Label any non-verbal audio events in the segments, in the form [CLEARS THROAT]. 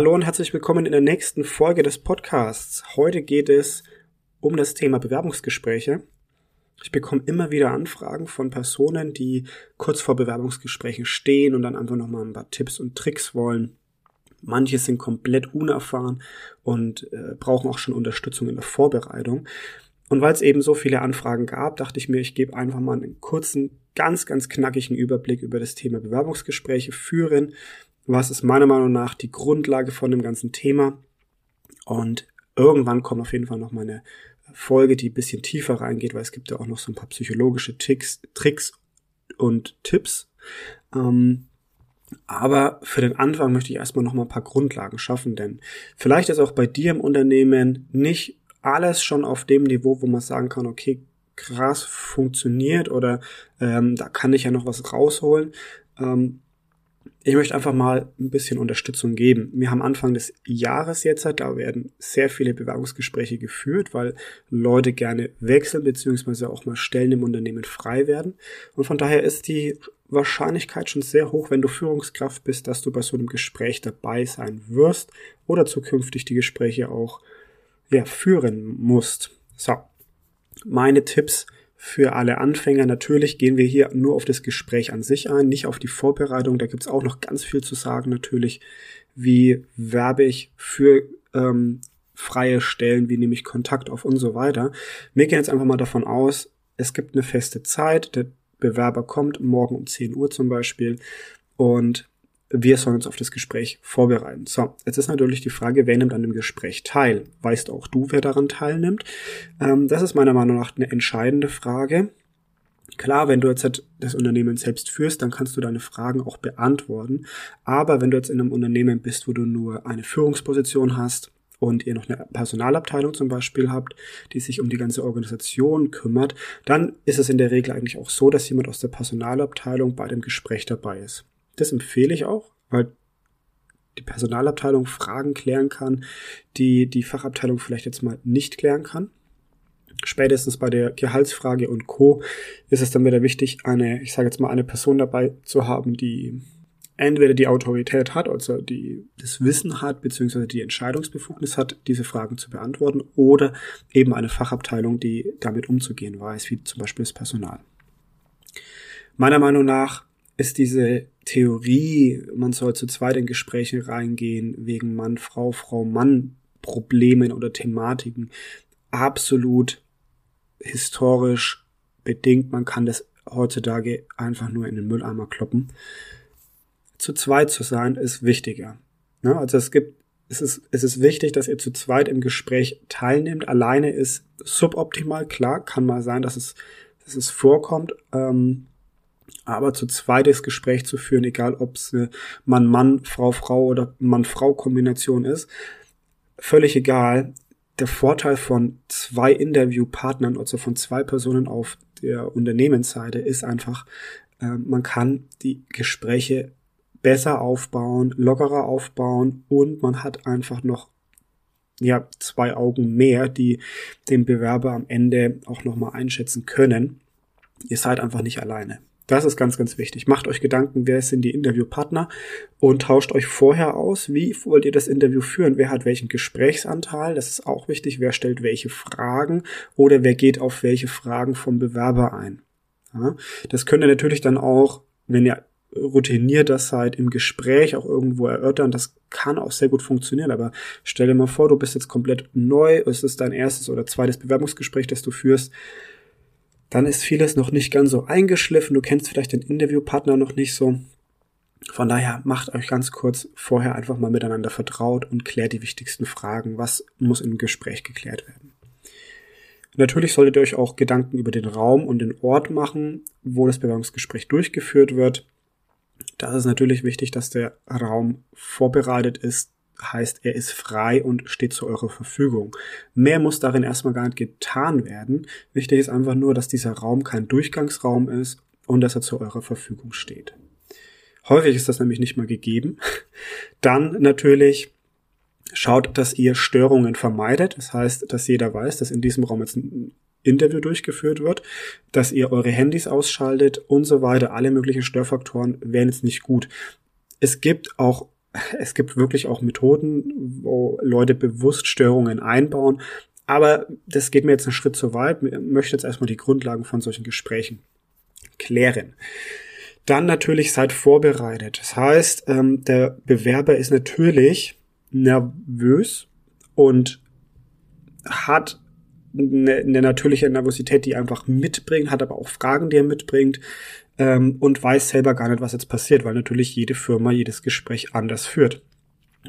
Hallo und herzlich willkommen in der nächsten Folge des Podcasts. Heute geht es um das Thema Bewerbungsgespräche. Ich bekomme immer wieder Anfragen von Personen, die kurz vor Bewerbungsgesprächen stehen und dann einfach nochmal ein paar Tipps und Tricks wollen. Manche sind komplett unerfahren und äh, brauchen auch schon Unterstützung in der Vorbereitung. Und weil es eben so viele Anfragen gab, dachte ich mir, ich gebe einfach mal einen kurzen, ganz, ganz knackigen Überblick über das Thema Bewerbungsgespräche führen. Was ist meiner Meinung nach die Grundlage von dem ganzen Thema? Und irgendwann kommt auf jeden Fall noch mal eine Folge, die ein bisschen tiefer reingeht, weil es gibt ja auch noch so ein paar psychologische Ticks, Tricks und Tipps. Ähm, aber für den Anfang möchte ich erstmal noch mal ein paar Grundlagen schaffen, denn vielleicht ist auch bei dir im Unternehmen nicht alles schon auf dem Niveau, wo man sagen kann, okay, krass funktioniert oder ähm, da kann ich ja noch was rausholen. Ähm, ich möchte einfach mal ein bisschen Unterstützung geben. Wir haben Anfang des Jahres jetzt, da werden sehr viele Bewerbungsgespräche geführt, weil Leute gerne wechseln beziehungsweise auch mal Stellen im Unternehmen frei werden. Und von daher ist die Wahrscheinlichkeit schon sehr hoch, wenn du Führungskraft bist, dass du bei so einem Gespräch dabei sein wirst oder zukünftig die Gespräche auch ja, führen musst. So, meine Tipps für alle Anfänger. Natürlich gehen wir hier nur auf das Gespräch an sich ein, nicht auf die Vorbereitung. Da gibt's auch noch ganz viel zu sagen natürlich. Wie werbe ich für ähm, freie Stellen, wie nehme ich Kontakt auf und so weiter. Wir gehen jetzt einfach mal davon aus, es gibt eine feste Zeit, der Bewerber kommt morgen um 10 Uhr zum Beispiel und wir sollen uns auf das Gespräch vorbereiten. So, jetzt ist natürlich die Frage, wer nimmt an dem Gespräch teil? Weißt auch du, wer daran teilnimmt? Ähm, das ist meiner Meinung nach eine entscheidende Frage. Klar, wenn du jetzt halt das Unternehmen selbst führst, dann kannst du deine Fragen auch beantworten. Aber wenn du jetzt in einem Unternehmen bist, wo du nur eine Führungsposition hast und ihr noch eine Personalabteilung zum Beispiel habt, die sich um die ganze Organisation kümmert, dann ist es in der Regel eigentlich auch so, dass jemand aus der Personalabteilung bei dem Gespräch dabei ist. Das empfehle ich auch, weil die Personalabteilung Fragen klären kann, die die Fachabteilung vielleicht jetzt mal nicht klären kann. Spätestens bei der Gehaltsfrage und Co. ist es dann wieder wichtig, eine, ich sage jetzt mal, eine Person dabei zu haben, die entweder die Autorität hat, also die das Wissen hat, beziehungsweise die Entscheidungsbefugnis hat, diese Fragen zu beantworten, oder eben eine Fachabteilung, die damit umzugehen weiß, wie zum Beispiel das Personal. Meiner Meinung nach ist diese Theorie, man soll zu zweit in Gespräche reingehen, wegen Mann, Frau, Frau, Mann Problemen oder Thematiken, absolut historisch bedingt. Man kann das heutzutage einfach nur in den Mülleimer kloppen. Zu zweit zu sein ist wichtiger. Ja, also es gibt, es ist, es ist wichtig, dass ihr zu zweit im Gespräch teilnehmt. Alleine ist suboptimal, klar, kann mal sein, dass es, dass es vorkommt. Ähm, aber zu zweites Gespräch zu führen, egal ob es eine Mann-Mann, Frau-Frau oder Mann-Frau-Kombination ist, völlig egal. Der Vorteil von zwei Interviewpartnern, also von zwei Personen auf der Unternehmensseite, ist einfach, äh, man kann die Gespräche besser aufbauen, lockerer aufbauen und man hat einfach noch ja zwei Augen mehr, die den Bewerber am Ende auch nochmal einschätzen können. Ihr seid einfach nicht alleine. Das ist ganz, ganz wichtig. Macht euch Gedanken, wer sind die Interviewpartner und tauscht euch vorher aus, wie wollt ihr das Interview führen, wer hat welchen Gesprächsanteil, das ist auch wichtig, wer stellt welche Fragen oder wer geht auf welche Fragen vom Bewerber ein. Ja, das könnt ihr natürlich dann auch, wenn ihr routinierter seid, im Gespräch auch irgendwo erörtern. Das kann auch sehr gut funktionieren, aber stell dir mal vor, du bist jetzt komplett neu, es ist dein erstes oder zweites Bewerbungsgespräch, das du führst dann ist vieles noch nicht ganz so eingeschliffen. Du kennst vielleicht den Interviewpartner noch nicht so. Von daher macht euch ganz kurz vorher einfach mal miteinander vertraut und klärt die wichtigsten Fragen. Was muss im Gespräch geklärt werden? Natürlich solltet ihr euch auch Gedanken über den Raum und den Ort machen, wo das Bewerbungsgespräch durchgeführt wird. Da ist natürlich wichtig, dass der Raum vorbereitet ist, heißt, er ist frei und steht zu eurer Verfügung. Mehr muss darin erstmal gar nicht getan werden. Wichtig ist einfach nur, dass dieser Raum kein Durchgangsraum ist und dass er zu eurer Verfügung steht. Häufig ist das nämlich nicht mal gegeben. [LAUGHS] Dann natürlich schaut, dass ihr Störungen vermeidet. Das heißt, dass jeder weiß, dass in diesem Raum jetzt ein Interview durchgeführt wird, dass ihr eure Handys ausschaltet und so weiter. Alle möglichen Störfaktoren wären jetzt nicht gut. Es gibt auch es gibt wirklich auch Methoden, wo Leute bewusst Störungen einbauen. Aber das geht mir jetzt einen Schritt zu weit. Ich möchte jetzt erstmal die Grundlagen von solchen Gesprächen klären. Dann natürlich seid vorbereitet. Das heißt, ähm, der Bewerber ist natürlich nervös und hat eine, eine natürliche Nervosität, die einfach mitbringt, hat aber auch Fragen, die er mitbringt ähm, und weiß selber gar nicht, was jetzt passiert, weil natürlich jede Firma jedes Gespräch anders führt.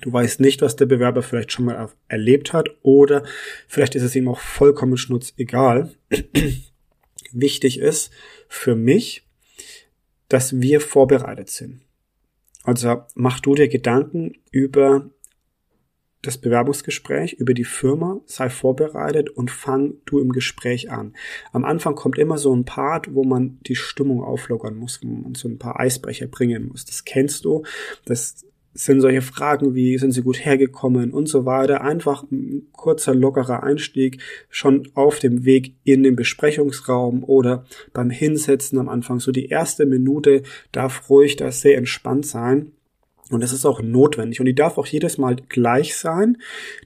Du weißt nicht, was der Bewerber vielleicht schon mal erlebt hat oder vielleicht ist es ihm auch vollkommen schnurzegal. [CLEARS THROAT] Wichtig ist für mich, dass wir vorbereitet sind. Also mach du dir Gedanken über das Bewerbungsgespräch, über die Firma, sei vorbereitet und fang du im Gespräch an. Am Anfang kommt immer so ein Part, wo man die Stimmung auflockern muss, wo man so ein paar Eisbrecher bringen muss. Das kennst du. Das sind solche Fragen wie, sind sie gut hergekommen und so weiter. Einfach ein kurzer, lockerer Einstieg schon auf dem Weg in den Besprechungsraum oder beim Hinsetzen am Anfang. So die erste Minute darf ruhig da sehr entspannt sein. Und das ist auch notwendig. Und die darf auch jedes Mal gleich sein.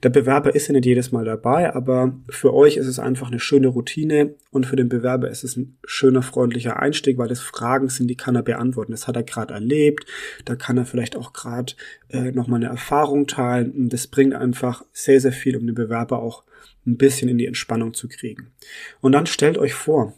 Der Bewerber ist ja nicht jedes Mal dabei, aber für euch ist es einfach eine schöne Routine und für den Bewerber ist es ein schöner, freundlicher Einstieg, weil das Fragen sind, die kann er beantworten. Das hat er gerade erlebt. Da kann er vielleicht auch gerade äh, nochmal eine Erfahrung teilen. Und das bringt einfach sehr, sehr viel, um den Bewerber auch ein bisschen in die Entspannung zu kriegen. Und dann stellt euch vor,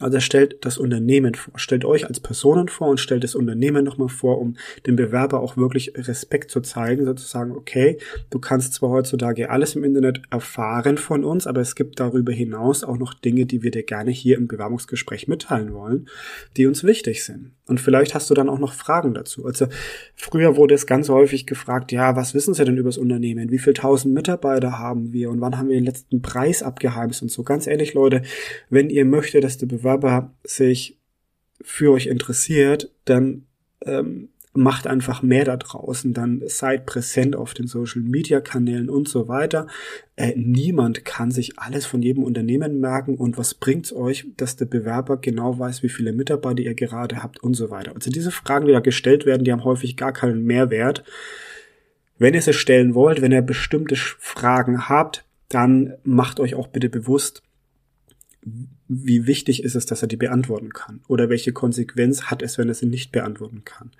also stellt das Unternehmen vor, stellt euch als Personen vor und stellt das Unternehmen nochmal vor, um dem Bewerber auch wirklich Respekt zu zeigen, sozusagen, okay, du kannst zwar heutzutage alles im Internet erfahren von uns, aber es gibt darüber hinaus auch noch Dinge, die wir dir gerne hier im Bewerbungsgespräch mitteilen wollen, die uns wichtig sind. Und vielleicht hast du dann auch noch Fragen dazu. Also früher wurde es ganz häufig gefragt, ja, was wissen Sie denn über das Unternehmen? Wie viel tausend Mitarbeiter haben wir? Und wann haben wir den letzten Preis abgeheimst und so? Ganz ehrlich, Leute, wenn ihr möchtet, dass der Bewerber sich für euch interessiert, dann ähm, macht einfach mehr da draußen, dann seid präsent auf den Social Media Kanälen und so weiter. Äh, niemand kann sich alles von jedem Unternehmen merken und was bringt's euch, dass der Bewerber genau weiß, wie viele Mitarbeiter ihr gerade habt und so weiter. Also diese Fragen, die da gestellt werden, die haben häufig gar keinen Mehrwert. Wenn ihr sie stellen wollt, wenn ihr bestimmte Fragen habt, dann macht euch auch bitte bewusst, wie wichtig ist es, dass er die beantworten kann? Oder welche Konsequenz hat es, wenn er sie nicht beantworten kann?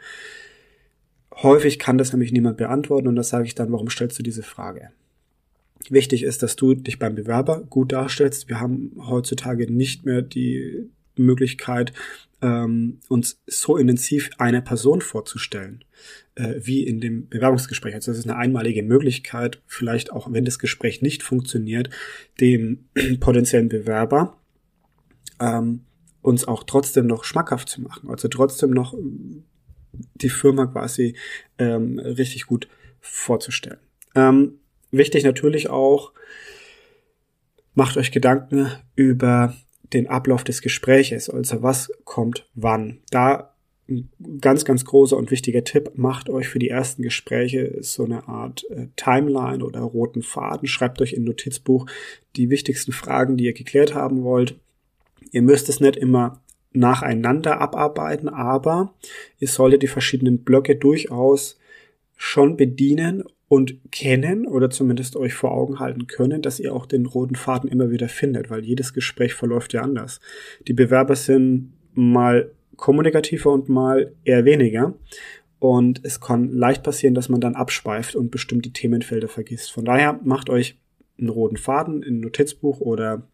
Häufig kann das nämlich niemand beantworten und da sage ich dann, warum stellst du diese Frage? Wichtig ist, dass du dich beim Bewerber gut darstellst. Wir haben heutzutage nicht mehr die Möglichkeit, ähm, uns so intensiv einer Person vorzustellen, äh, wie in dem Bewerbungsgespräch. Also das ist eine einmalige Möglichkeit, vielleicht auch wenn das Gespräch nicht funktioniert, dem [CLEARS THROAT] potenziellen Bewerber ähm, uns auch trotzdem noch schmackhaft zu machen. Also trotzdem noch die Firma quasi ähm, richtig gut vorzustellen. Ähm, wichtig natürlich auch, macht euch Gedanken über den Ablauf des Gespräches, also was kommt wann. Da ein ganz, ganz großer und wichtiger Tipp, macht euch für die ersten Gespräche so eine Art äh, Timeline oder roten Faden, schreibt euch in Notizbuch die wichtigsten Fragen, die ihr geklärt haben wollt. Ihr müsst es nicht immer nacheinander abarbeiten, aber ihr solltet die verschiedenen Blöcke durchaus schon bedienen und kennen oder zumindest euch vor Augen halten können, dass ihr auch den roten Faden immer wieder findet, weil jedes Gespräch verläuft ja anders. Die Bewerber sind mal kommunikativer und mal eher weniger. Und es kann leicht passieren, dass man dann abschweift und bestimmte Themenfelder vergisst. Von daher macht euch einen roten Faden in ein Notizbuch oder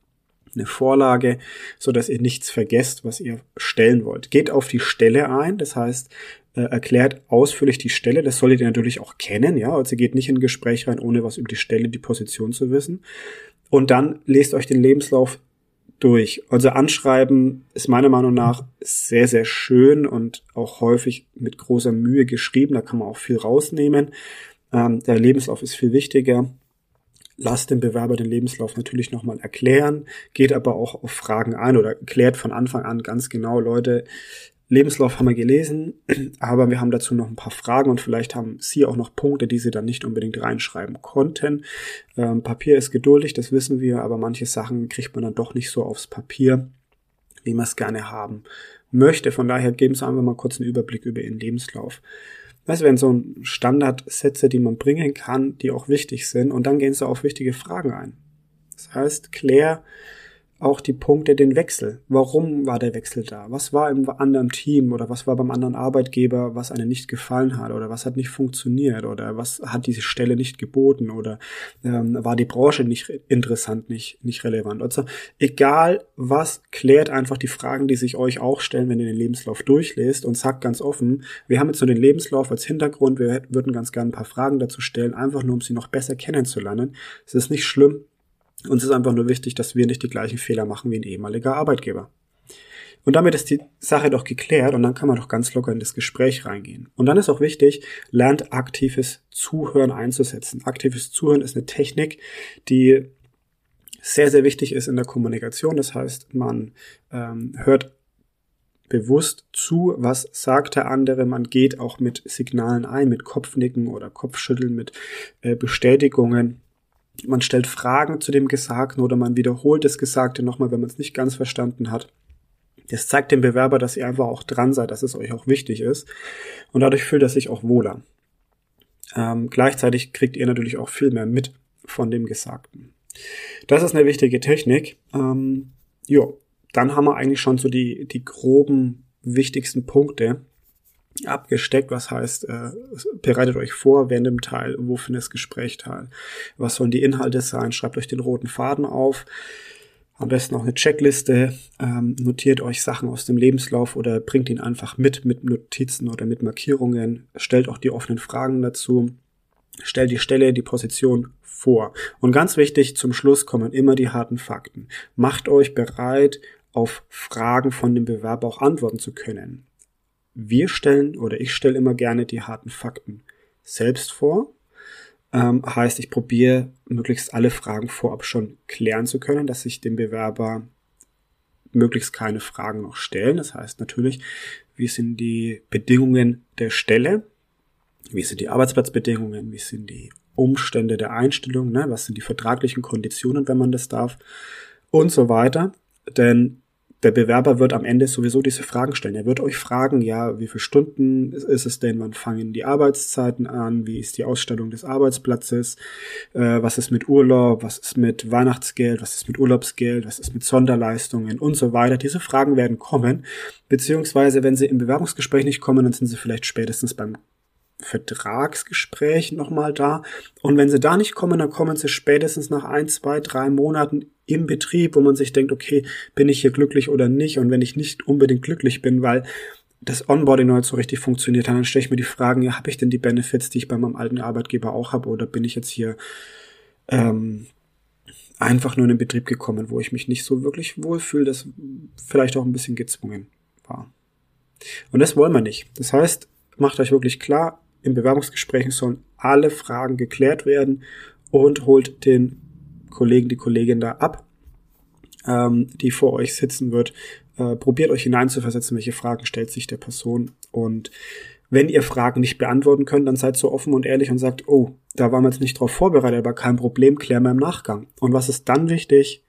eine Vorlage, so dass ihr nichts vergesst, was ihr stellen wollt. Geht auf die Stelle ein, das heißt, äh, erklärt ausführlich die Stelle. Das solltet ihr natürlich auch kennen, ja. Also geht nicht in ein Gespräch rein, ohne was über die Stelle, die Position zu wissen. Und dann lest euch den Lebenslauf durch. Also Anschreiben ist meiner Meinung nach sehr, sehr schön und auch häufig mit großer Mühe geschrieben. Da kann man auch viel rausnehmen. Ähm, der Lebenslauf ist viel wichtiger lasst den Bewerber den Lebenslauf natürlich nochmal erklären, geht aber auch auf Fragen ein oder klärt von Anfang an ganz genau, Leute, Lebenslauf haben wir gelesen, [CLEARS THROAT] aber wir haben dazu noch ein paar Fragen und vielleicht haben Sie auch noch Punkte, die Sie dann nicht unbedingt reinschreiben konnten. Ähm, Papier ist geduldig, das wissen wir, aber manche Sachen kriegt man dann doch nicht so aufs Papier, wie man es gerne haben möchte. Von daher geben Sie einfach mal kurz einen Überblick über Ihren Lebenslauf. Das wären so Standardsätze, die man bringen kann, die auch wichtig sind. Und dann gehen sie auf wichtige Fragen ein. Das heißt, klär auch die Punkte, den Wechsel. Warum war der Wechsel da? Was war im anderen Team oder was war beim anderen Arbeitgeber, was einem nicht gefallen hat oder was hat nicht funktioniert oder was hat diese Stelle nicht geboten oder ähm, war die Branche nicht interessant, nicht, nicht relevant. Also egal was, klärt einfach die Fragen, die sich euch auch stellen, wenn ihr den Lebenslauf durchlest und sagt ganz offen, wir haben jetzt so den Lebenslauf als Hintergrund, wir würden ganz gerne ein paar Fragen dazu stellen, einfach nur um sie noch besser kennenzulernen. Es ist nicht schlimm, uns ist einfach nur wichtig, dass wir nicht die gleichen Fehler machen wie ein ehemaliger Arbeitgeber. Und damit ist die Sache doch geklärt und dann kann man doch ganz locker in das Gespräch reingehen. Und dann ist auch wichtig, lernt aktives Zuhören einzusetzen. Aktives Zuhören ist eine Technik, die sehr, sehr wichtig ist in der Kommunikation. Das heißt, man ähm, hört bewusst zu, was sagt der andere. Man geht auch mit Signalen ein, mit Kopfnicken oder Kopfschütteln, mit äh, Bestätigungen man stellt Fragen zu dem Gesagten oder man wiederholt das Gesagte nochmal, wenn man es nicht ganz verstanden hat. Das zeigt dem Bewerber, dass ihr einfach auch dran seid, dass es euch auch wichtig ist. Und dadurch fühlt er sich auch wohler. Ähm, gleichzeitig kriegt ihr natürlich auch viel mehr mit von dem Gesagten. Das ist eine wichtige Technik. Ähm, jo, dann haben wir eigentlich schon so die, die groben wichtigsten Punkte abgesteckt, was heißt, äh, bereitet euch vor während dem Teil, wo findet das Gespräch teil, was sollen die Inhalte sein, schreibt euch den roten Faden auf, am besten auch eine Checkliste, ähm, notiert euch Sachen aus dem Lebenslauf oder bringt ihn einfach mit, mit Notizen oder mit Markierungen, stellt auch die offenen Fragen dazu, stellt die Stelle, die Position vor. Und ganz wichtig, zum Schluss kommen immer die harten Fakten. Macht euch bereit, auf Fragen von dem Bewerber auch antworten zu können wir stellen oder ich stelle immer gerne die harten Fakten selbst vor. Ähm, heißt, ich probiere möglichst alle Fragen vorab schon klären zu können, dass sich dem Bewerber möglichst keine Fragen noch stellen. Das heißt natürlich, wie sind die Bedingungen der Stelle? Wie sind die Arbeitsplatzbedingungen? Wie sind die Umstände der Einstellung? Ne? Was sind die vertraglichen Konditionen, wenn man das darf? Und so weiter. Denn der Bewerber wird am Ende sowieso diese Fragen stellen. Er wird euch fragen, ja, wie viele Stunden ist es denn? Wann fangen die Arbeitszeiten an? Wie ist die Ausstellung des Arbeitsplatzes? Äh, was ist mit Urlaub? Was ist mit Weihnachtsgeld? Was ist mit Urlaubsgeld? Was ist mit Sonderleistungen und so weiter? Diese Fragen werden kommen. Beziehungsweise, wenn sie im Bewerbungsgespräch nicht kommen, dann sind sie vielleicht spätestens beim Vertragsgespräch nochmal da. Und wenn sie da nicht kommen, dann kommen sie spätestens nach ein, zwei, drei Monaten im Betrieb, wo man sich denkt, okay, bin ich hier glücklich oder nicht? Und wenn ich nicht unbedingt glücklich bin, weil das Onboarding noch nicht so richtig funktioniert hat, dann stelle ich mir die Fragen, ja, habe ich denn die Benefits, die ich bei meinem alten Arbeitgeber auch habe, oder bin ich jetzt hier ähm, einfach nur in den Betrieb gekommen, wo ich mich nicht so wirklich wohlfühle, das vielleicht auch ein bisschen gezwungen war. Und das wollen wir nicht. Das heißt, macht euch wirklich klar, im Bewerbungsgespräch sollen alle Fragen geklärt werden und holt den Kollegen, die Kollegin da ab, ähm, die vor euch sitzen wird. Äh, probiert euch hineinzuversetzen, welche Fragen stellt sich der Person. Und wenn ihr Fragen nicht beantworten könnt, dann seid so offen und ehrlich und sagt, oh, da waren wir jetzt nicht drauf vorbereitet, aber kein Problem, klären wir im Nachgang. Und was ist dann wichtig?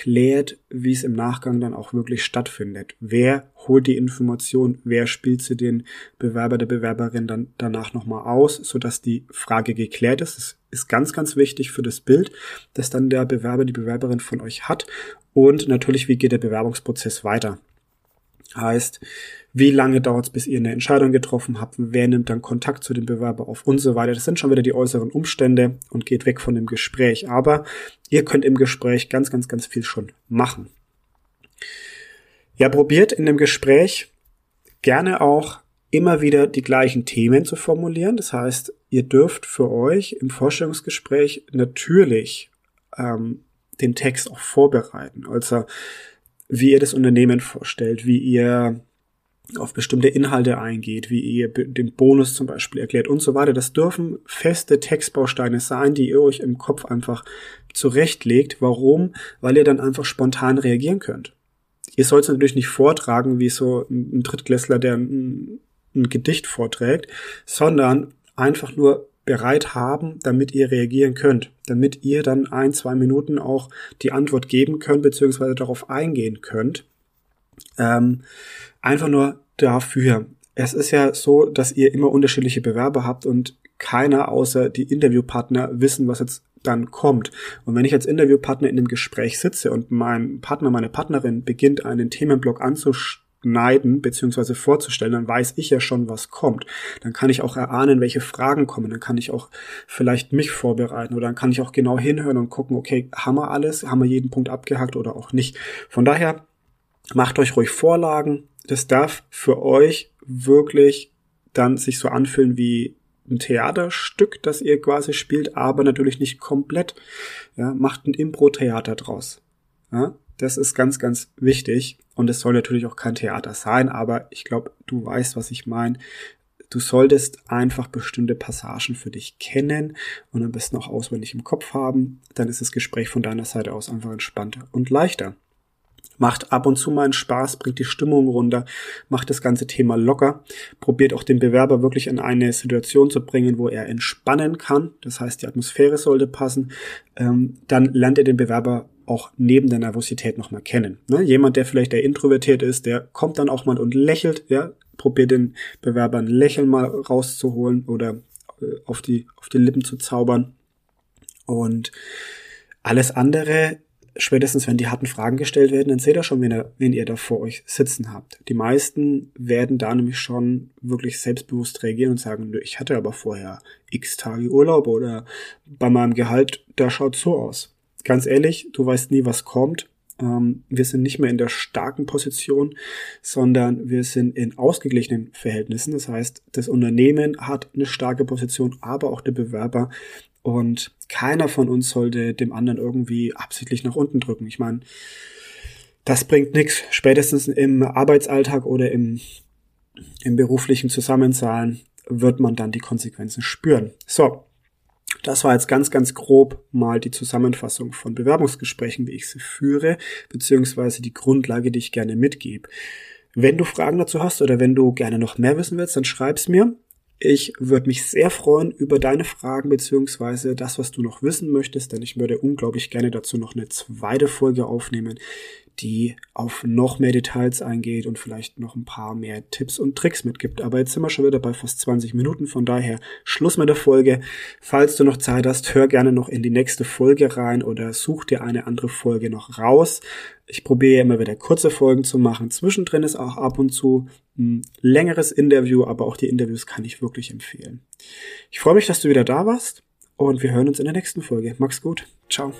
Klärt, wie es im Nachgang dann auch wirklich stattfindet. Wer holt die Information, wer spielt sie den Bewerber, der Bewerberin dann danach nochmal aus, sodass die Frage geklärt ist. Das ist ganz, ganz wichtig für das Bild, das dann der Bewerber, die Bewerberin von euch hat. Und natürlich, wie geht der Bewerbungsprozess weiter? Heißt, wie lange dauert es, bis ihr eine Entscheidung getroffen habt, wer nimmt dann Kontakt zu dem Bewerber auf und so weiter. Das sind schon wieder die äußeren Umstände und geht weg von dem Gespräch. Aber ihr könnt im Gespräch ganz, ganz, ganz viel schon machen. Ja, probiert in dem Gespräch gerne auch immer wieder die gleichen Themen zu formulieren. Das heißt, ihr dürft für euch im Vorstellungsgespräch natürlich ähm, den Text auch vorbereiten. Also wie ihr das Unternehmen vorstellt, wie ihr auf bestimmte Inhalte eingeht, wie ihr den Bonus zum Beispiel erklärt und so weiter. Das dürfen feste Textbausteine sein, die ihr euch im Kopf einfach zurechtlegt. Warum? Weil ihr dann einfach spontan reagieren könnt. Ihr sollt es natürlich nicht vortragen, wie so ein Drittklässler, der ein, ein Gedicht vorträgt, sondern einfach nur bereit haben, damit ihr reagieren könnt, damit ihr dann ein, zwei Minuten auch die Antwort geben könnt, beziehungsweise darauf eingehen könnt. Ähm, einfach nur dafür. es ist ja so, dass ihr immer unterschiedliche Bewerber habt und keiner außer die Interviewpartner wissen, was jetzt dann kommt. Und wenn ich als Interviewpartner in dem Gespräch sitze und mein Partner, meine Partnerin beginnt, einen Themenblock anzuschneiden bzw. vorzustellen, dann weiß ich ja schon, was kommt. Dann kann ich auch erahnen, welche Fragen kommen. Dann kann ich auch vielleicht mich vorbereiten oder dann kann ich auch genau hinhören und gucken, okay, haben wir alles, haben wir jeden Punkt abgehakt oder auch nicht. Von daher macht euch ruhig Vorlagen. Das darf für euch wirklich dann sich so anfühlen wie ein Theaterstück, das ihr quasi spielt, aber natürlich nicht komplett. Ja, macht ein Impro-Theater draus. Ja, das ist ganz, ganz wichtig. Und es soll natürlich auch kein Theater sein, aber ich glaube, du weißt, was ich meine. Du solltest einfach bestimmte Passagen für dich kennen und am besten auch auswendig im Kopf haben. Dann ist das Gespräch von deiner Seite aus einfach entspannter und leichter macht ab und zu mal einen Spaß, bringt die Stimmung runter, macht das ganze Thema locker, probiert auch den Bewerber wirklich in eine Situation zu bringen, wo er entspannen kann. Das heißt, die Atmosphäre sollte passen. Ähm, dann lernt ihr den Bewerber auch neben der Nervosität nochmal kennen. Ne? Jemand, der vielleicht der introvertiert ist, der kommt dann auch mal und lächelt, ja, probiert den Bewerber ein Lächeln mal rauszuholen oder äh, auf die, auf die Lippen zu zaubern. Und alles andere spätestens wenn die harten Fragen gestellt werden, dann seht ihr schon, wen ihr, wen ihr da vor euch sitzen habt. Die meisten werden da nämlich schon wirklich selbstbewusst reagieren und sagen, ich hatte aber vorher x Tage Urlaub oder bei meinem Gehalt, da schaut so aus. Ganz ehrlich, du weißt nie, was kommt. Ähm, wir sind nicht mehr in der starken Position, sondern wir sind in ausgeglichenen Verhältnissen. Das heißt, das Unternehmen hat eine starke Position, aber auch der Bewerber und keiner von uns sollte dem anderen irgendwie absichtlich nach unten drücken. Ich meine, das bringt nichts. Spätestens im Arbeitsalltag oder im, im beruflichen Zusammensein wird man dann die Konsequenzen spüren. So, das war jetzt ganz, ganz grob mal die Zusammenfassung von Bewerbungsgesprächen, wie ich sie führe, beziehungsweise die Grundlage, die ich gerne mitgebe. Wenn du Fragen dazu hast oder wenn du gerne noch mehr wissen willst, dann schreib's mir. Ich würde mich sehr freuen über deine Fragen beziehungsweise das, was du noch wissen möchtest, denn ich würde unglaublich gerne dazu noch eine zweite Folge aufnehmen, die auf noch mehr Details eingeht und vielleicht noch ein paar mehr Tipps und Tricks mitgibt. Aber jetzt sind wir schon wieder bei fast 20 Minuten, von daher Schluss mit der Folge. Falls du noch Zeit hast, hör gerne noch in die nächste Folge rein oder such dir eine andere Folge noch raus. Ich probiere immer wieder kurze Folgen zu machen. Zwischendrin ist auch ab und zu ein längeres Interview, aber auch die Interviews kann ich wirklich empfehlen. Ich freue mich, dass du wieder da warst und wir hören uns in der nächsten Folge. Mach's gut. Ciao.